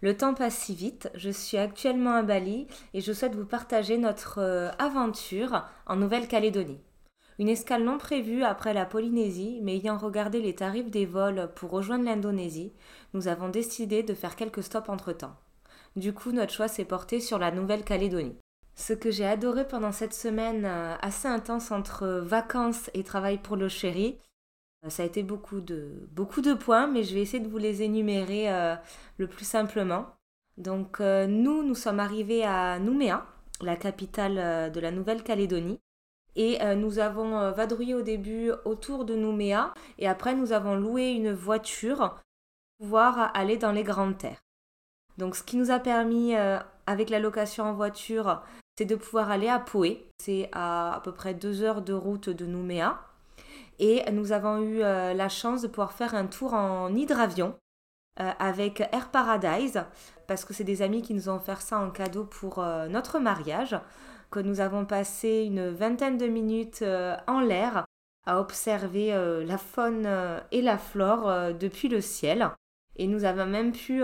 Le temps passe si vite, je suis actuellement à Bali et je souhaite vous partager notre euh, aventure en Nouvelle-Calédonie. Une escale non prévue après la Polynésie, mais ayant regardé les tarifs des vols pour rejoindre l'Indonésie, nous avons décidé de faire quelques stops entre-temps. Du coup, notre choix s'est porté sur la Nouvelle-Calédonie. Ce que j'ai adoré pendant cette semaine euh, assez intense entre vacances et travail pour le chéri, ça a été beaucoup de, beaucoup de points, mais je vais essayer de vous les énumérer euh, le plus simplement. Donc euh, nous, nous sommes arrivés à Nouméa, la capitale de la Nouvelle-Calédonie. Et nous avons vadrouillé au début autour de Nouméa et après nous avons loué une voiture pour pouvoir aller dans les grandes terres. Donc ce qui nous a permis avec la location en voiture, c'est de pouvoir aller à Poé. C'est à à peu près deux heures de route de Nouméa. Et nous avons eu euh, la chance de pouvoir faire un tour en hydravion euh, avec Air Paradise, parce que c'est des amis qui nous ont offert ça en cadeau pour euh, notre mariage, que nous avons passé une vingtaine de minutes en l'air à observer la faune et la flore depuis le ciel. Et nous avons même pu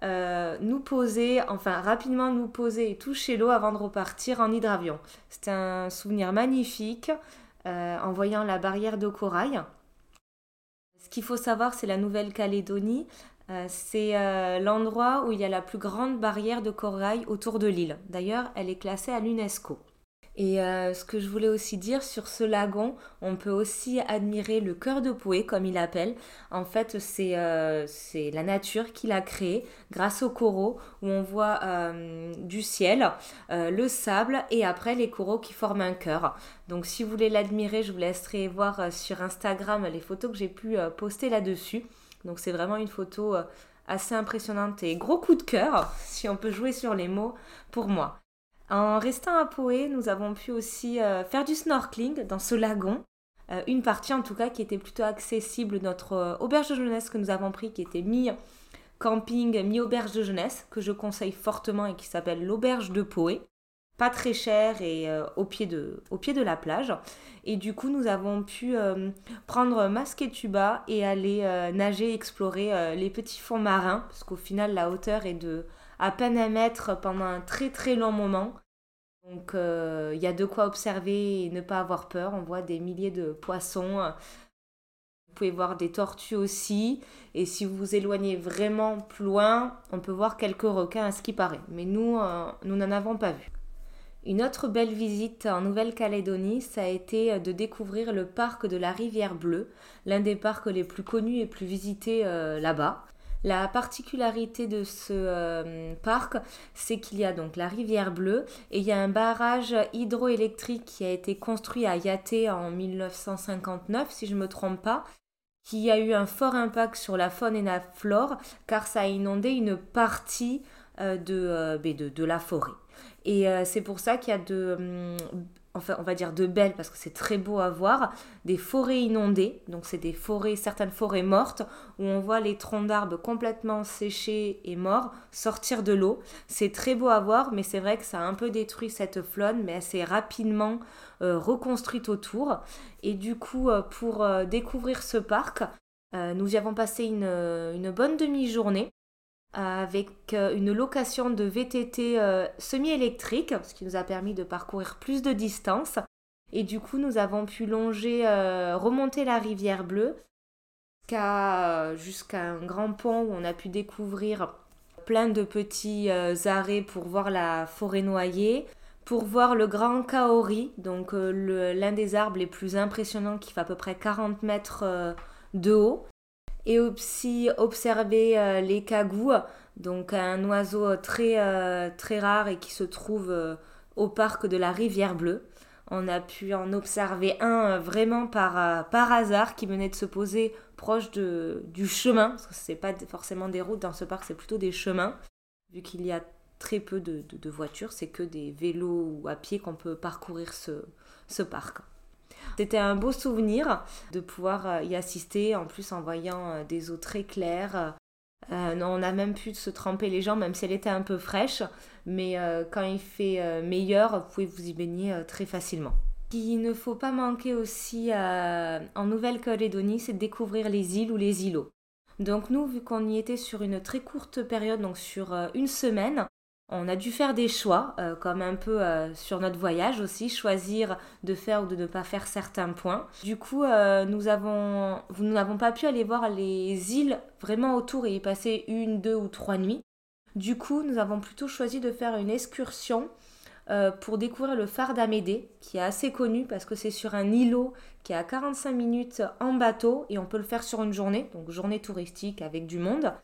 nous poser, enfin rapidement nous poser et toucher l'eau avant de repartir en hydravion. C'était un souvenir magnifique. Euh, en voyant la barrière de corail. Ce qu'il faut savoir, c'est la Nouvelle-Calédonie. Euh, c'est euh, l'endroit où il y a la plus grande barrière de corail autour de l'île. D'ailleurs, elle est classée à l'UNESCO. Et euh, ce que je voulais aussi dire sur ce lagon, on peut aussi admirer le cœur de Poué, comme il appelle. En fait, c'est euh, la nature qui l'a créé grâce aux coraux où on voit euh, du ciel, le sable et après les coraux qui forment un cœur. Donc si vous voulez l'admirer, je vous laisserai voir sur Instagram les photos que j'ai pu poster là-dessus. Donc c'est vraiment une photo assez impressionnante et gros coup de cœur, si on peut jouer sur les mots, pour moi. En restant à Poé, nous avons pu aussi euh, faire du snorkeling dans ce lagon. Euh, une partie en tout cas qui était plutôt accessible, notre euh, auberge de jeunesse que nous avons pris, qui était mi-camping, mi-auberge de jeunesse, que je conseille fortement et qui s'appelle l'auberge de Poé. Pas très cher et au, pied de, la plage. Et du coup, nous avons pu prendre masque et tuba et aller nager, explorer les petits fonds marins, parce qu'au final, la hauteur est de à peine à mettre pendant un très très long moment. Donc il euh, y a de quoi observer et ne pas avoir peur. On voit des milliers de poissons. Vous pouvez voir des tortues aussi. Et si vous vous éloignez vraiment plus loin, on peut voir quelques requins à ce qui paraît. Mais nous, euh, nous n'en avons pas vu. Une autre belle visite en Nouvelle-Calédonie, ça a été de découvrir le parc de la Rivière Bleue, l'un des parcs les plus connus et plus visités euh, là-bas. La particularité de ce euh, parc, c'est qu'il y a donc la rivière bleue et il y a un barrage hydroélectrique qui a été construit à Yaté en 1959, si je ne me trompe pas, qui a eu un fort impact sur la faune et la flore car ça a inondé une partie euh, euh, ben de, de, la forêt. Et c'est pour ça qu'il y a de hum, enfin on va dire de belles parce que c'est très beau à voir, des forêts inondées, donc c'est des forêts, certaines forêts mortes où on voit les troncs d'arbres complètement séchés et morts sortir de l'eau. C'est très beau à voir, mais c'est vrai que ça a un peu détruit cette flone, mais elle s'est rapidement euh, reconstruite autour. Et du coup, euh, pour euh, découvrir ce parc, nous y avons passé une bonne demi-journée avec euh, une location de VTT euh, semi-électrique, ce qui nous a permis de parcourir plus de distance. Et du coup, nous avons pu longer, euh, remonter la rivière bleue jusqu'à un grand pont où on a pu découvrir plein de petits arrêts pour voir la forêt noyée, pour voir le grand kaori, donc l'un des arbres les plus impressionnants qui fait à peu près 40 mètres de haut et aussi observer euh, les cagous, donc un oiseau très, euh, très rare et qui se trouve euh, au parc de la Rivière Bleue. On a pu en observer un vraiment par, par hasard qui venait de se poser proche de, du chemin, ce n'est pas forcément des routes dans ce parc, c'est plutôt des chemins. vu qu'il y a très peu de, voitures, c'est que des vélos ou à pied qu'on peut parcourir ce, parc. C'était un beau souvenir de pouvoir euh, y assister, en plus en voyant euh, des eaux très claires. Euh, on a même pu se tremper les jambes, même si elle était un peu fraîche. Mais quand il fait meilleur, vous pouvez vous y baigner très facilement. Ce qu'il ne faut pas manquer aussi en Nouvelle-Calédonie, c'est de découvrir les îles ou les îlots. Donc nous, vu qu'on y était sur une très courte période, donc sur une semaine, on a dû faire des choix, euh, comme un peu euh, sur notre voyage aussi, choisir de faire ou de ne pas faire certains points. Du coup, euh, nous nous n'avons pas pu aller voir les îles vraiment autour et y passer une, deux ou trois nuits. Du coup, nous avons plutôt choisi de faire une excursion pour découvrir le phare d'Amédée, qui est assez connu parce que c'est sur un îlot qui est à 45 minutes en bateau et on peut le faire sur une journée, donc journée touristique avec du monde.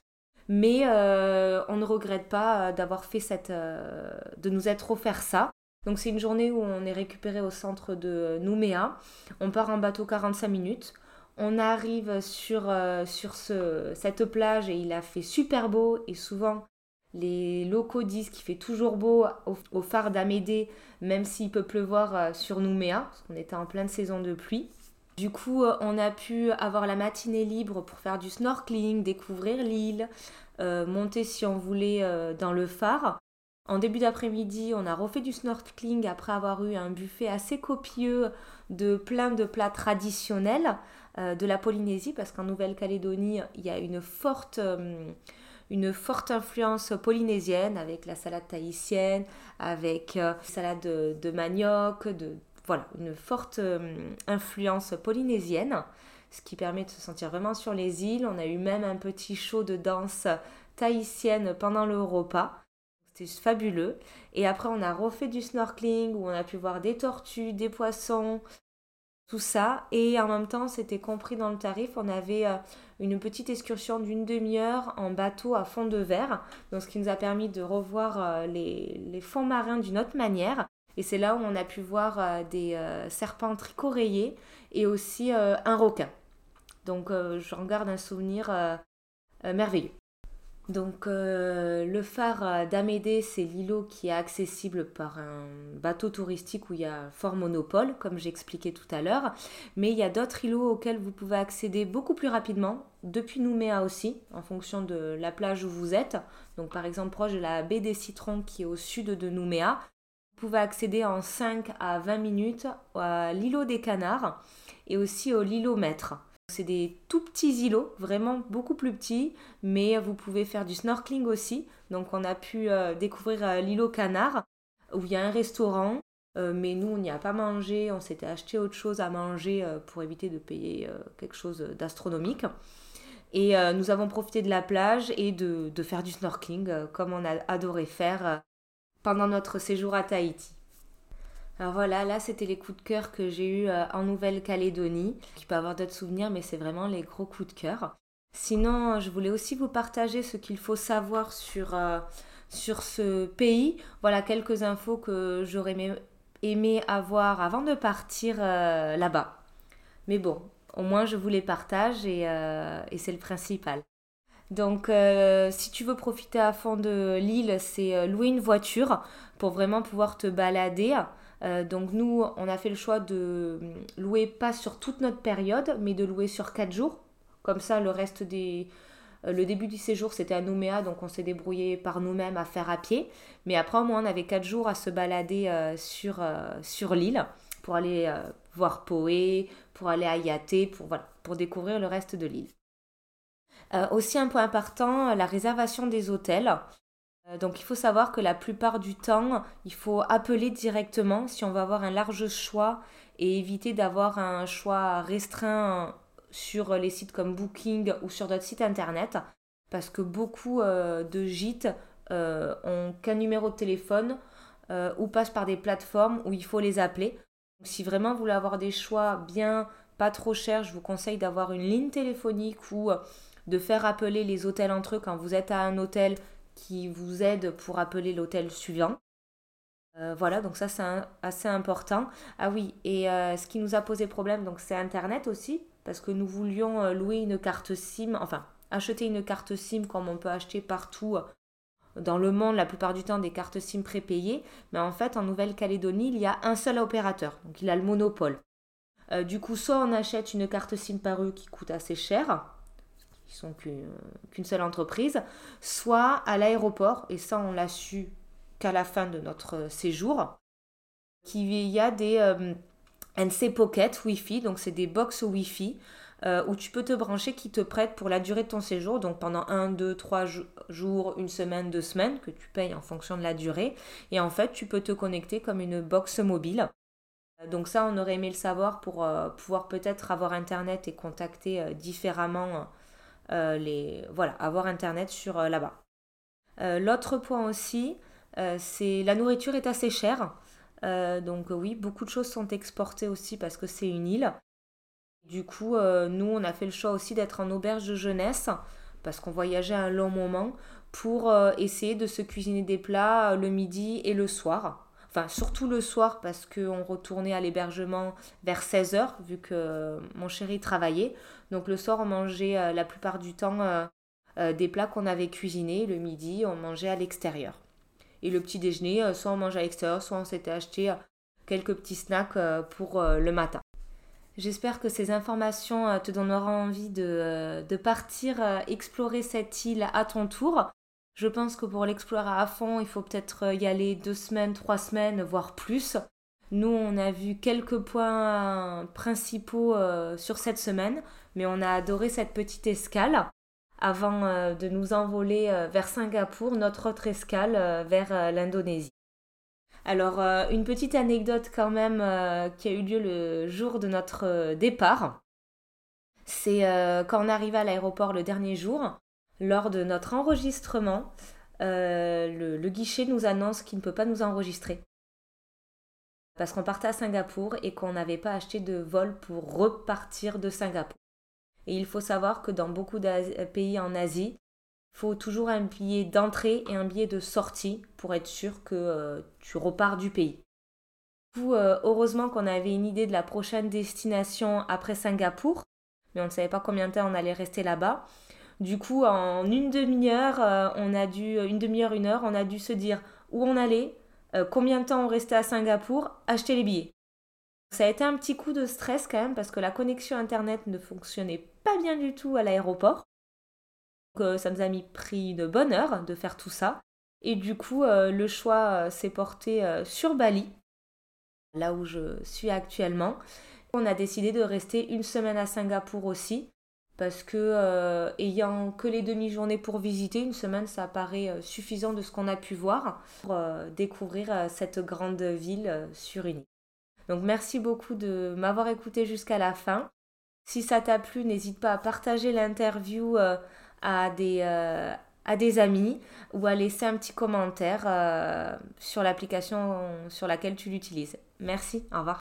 Mais euh, on ne regrette pas euh, d'avoir fait cette. Euh, de nous être offert ça. Donc c'est une journée où on est récupéré au centre de Nouméa. On part en bateau 45 minutes. On arrive sur, sur ce, cette plage et il a fait super beau. Et souvent, les locaux disent qu'il fait toujours beau au, phare d'Amédée, même s'il peut pleuvoir sur Nouméa, parce qu'on était en pleine saison de pluie. Du coup, euh, on a pu avoir la matinée libre pour faire du snorkeling, découvrir l'île, euh, monter si on voulait euh, dans le phare. En début d'après-midi, on a refait du snorkeling après avoir eu un buffet assez copieux de plein de plats traditionnels de la Polynésie, parce qu'en Nouvelle-Calédonie, il y a une forte, influence polynésienne avec la salade tahitienne, avec la salade de manioc, de, voilà, une forte euh, influence polynésienne, ce qui permet de se sentir vraiment sur les îles. On a eu même un petit show de danse tahitienne pendant le repas. C'était fabuleux. Et après, on a refait du snorkeling où on a pu voir des tortues, des poissons, tout ça. Et en même temps, c'était compris dans le tarif. On avait euh, une petite excursion d'une demi-heure en bateau à fond de verre. Donc, ce qui nous a permis de revoir euh, les fonds marins d'une autre manière. Et c'est là où on a pu voir euh, des euh, serpents tricorayés et aussi euh, un requin. Donc j'en garde un souvenir merveilleux. Donc le phare d'Amédée, c'est l'îlot qui est accessible par un bateau touristique où il y a fort monopole, comme j'expliquais tout à l'heure. Mais il y a d'autres îlots auxquels vous pouvez accéder beaucoup plus rapidement, depuis Nouméa aussi, en fonction de la plage où vous êtes. Donc par exemple proche de la baie des Citrons qui est au sud de Nouméa pouvez accéder en 5 à 20 minutes à l'îlot des canards et aussi au l'îlot-maître. C'est des tout petits îlots, vraiment beaucoup plus petits, mais vous pouvez faire du snorkeling aussi. Donc on a pu euh, découvrir euh, l'îlot canard où il y a un restaurant, euh, mais nous on n'y a pas mangé, on s'était acheté autre chose à manger pour éviter de payer quelque chose d'astronomique. Et nous avons profité de la plage et de, de faire du snorkeling comme on a adoré faire pendant notre séjour à Tahiti. Alors voilà, là c'était les coups de cœur que j'ai eus euh, en Nouvelle-Calédonie. qui peut avoir d'autres souvenirs, mais c'est vraiment les gros coups de cœur. Sinon, je voulais aussi vous partager ce qu'il faut savoir sur, euh, sur ce pays. Voilà quelques infos que j'aurais aimé, avoir avant de partir euh, là-bas. Mais bon, au moins je vous les partage et c'est le principal. Donc, euh, si tu veux profiter à fond de l'île, c'est euh, louer une voiture pour vraiment pouvoir te balader. Euh, donc, nous, on a fait le choix de louer pas sur toute notre période, mais de louer sur 4 jours. Comme ça, le reste des. Le début du séjour, c'était à Nouméa, donc on s'est débrouillé par nous-mêmes à faire à pied. Mais après, au moins, on avait 4 jours à se balader sur, l'île pour aller voir Poé, pour aller à Yaté, pour, voilà, pour découvrir le reste de l'île. Euh, aussi un point important, la réservation des hôtels. Euh, donc il faut savoir que la plupart du temps, il faut appeler directement si on veut avoir un large choix et éviter d'avoir un choix restreint sur les sites comme Booking ou sur d'autres sites internet parce que beaucoup euh, de gîtes ont qu'un numéro de téléphone ou passent par des plateformes où il faut les appeler. si vraiment vous voulez avoir des choix bien, pas trop chers, je vous conseille d'avoir une ligne téléphonique ou de faire appeler les hôtels entre eux quand vous êtes à un hôtel qui vous aide pour appeler l'hôtel suivant. Euh, voilà, donc ça c'est assez important. Ah oui, et euh, ce qui nous a posé problème, donc c'est Internet aussi, parce que nous voulions euh, louer une carte SIM, enfin acheter une carte SIM comme on peut acheter partout dans le monde la plupart du temps des cartes SIM prépayées, mais en fait en Nouvelle-Calédonie il y a un seul opérateur, donc il a le monopole. Du coup, soit on achète une carte SIM par eux qui coûte assez cher, qui sont qu'une seule entreprise, soit à l'aéroport, et ça on l'a su qu'à la fin de notre séjour, qu'il y a des euh, NC Pocket Wi-Fi, donc c'est des box Wi-Fi euh, où tu peux te brancher qui te prêtent pour la durée de ton séjour, donc pendant 1, 2, 3 jours, une semaine, deux semaines, que tu payes en fonction de la durée. Et en fait, tu peux te connecter comme une box mobile. Donc ça, on aurait aimé le savoir pour euh, pouvoir peut-être avoir Internet et contacter euh, différemment les... Voilà, avoir Internet sur là-bas. L'autre point aussi, c'est la nourriture est assez chère. donc oui, beaucoup de choses sont exportées aussi parce que c'est une île. Du coup, euh, nous, on a fait le choix aussi d'être en auberge de jeunesse parce qu'on voyageait un long moment pour euh, essayer de se cuisiner des plats euh, le midi et le soir. Enfin, surtout le soir parce qu'on retournait à l'hébergement vers 16h vu que mon chéri travaillait. Donc le soir, on mangeait la plupart du temps des plats qu'on avait cuisinés. Le midi, on mangeait à l'extérieur. Et le petit déjeuner, soit on mangeait à l'extérieur, soit on s'était acheté quelques petits snacks pour le matin. J'espère que ces informations euh, te donneront envie de, euh, partir euh, explorer cette île à ton tour. Je pense que pour l'explorer à fond, il faut peut-être y aller deux semaines, trois semaines, voire plus. Nous, on a vu quelques points principaux sur cette semaine, mais on a adoré cette petite escale avant de nous envoler vers Singapour, notre autre escale vers l'Indonésie. Alors, euh, une petite anecdote quand même euh, qui a eu lieu le jour de notre euh, départ. C'est quand on arrive à l'aéroport le dernier jour, lors de notre enregistrement, le, le, guichet nous annonce qu'il ne peut pas nous enregistrer. Parce qu'on partait à Singapour et qu'on n'avait pas acheté de vol pour repartir de Singapour. Et il faut savoir que dans beaucoup de pays en Asie, faut toujours un billet d'entrée et un billet de sortie pour être sûr que euh, tu repars du pays. Euh, heureusement qu'on avait une idée de la prochaine destination après Singapour, mais on ne savait pas combien de temps on allait rester là-bas. Du coup, en une demi-heure, euh, on a dû, une demi-heure, une heure, on a dû se dire où on allait, combien de temps on restait à Singapour, acheter les billets. Ça a été un petit coup de stress quand même parce que la connexion internet ne fonctionnait pas bien du tout à l'aéroport. Donc, ça nous a mis pris une bonne heure de faire tout ça. Et du coup, euh, le choix euh, s'est porté euh, sur Bali, là où je suis actuellement. On a décidé de rester une semaine à Singapour aussi, parce que ayant que les demi-journées pour visiter, une semaine ça paraît suffisant de ce qu'on a pu voir pour découvrir cette grande ville sur une île. Donc merci beaucoup de m'avoir écouté jusqu'à la fin. Si ça t'a plu, n'hésite pas à partager l'interview à des, euh, à des amis ou à laisser un petit commentaire euh, sur l'application sur laquelle tu l'utilises. Merci, au revoir.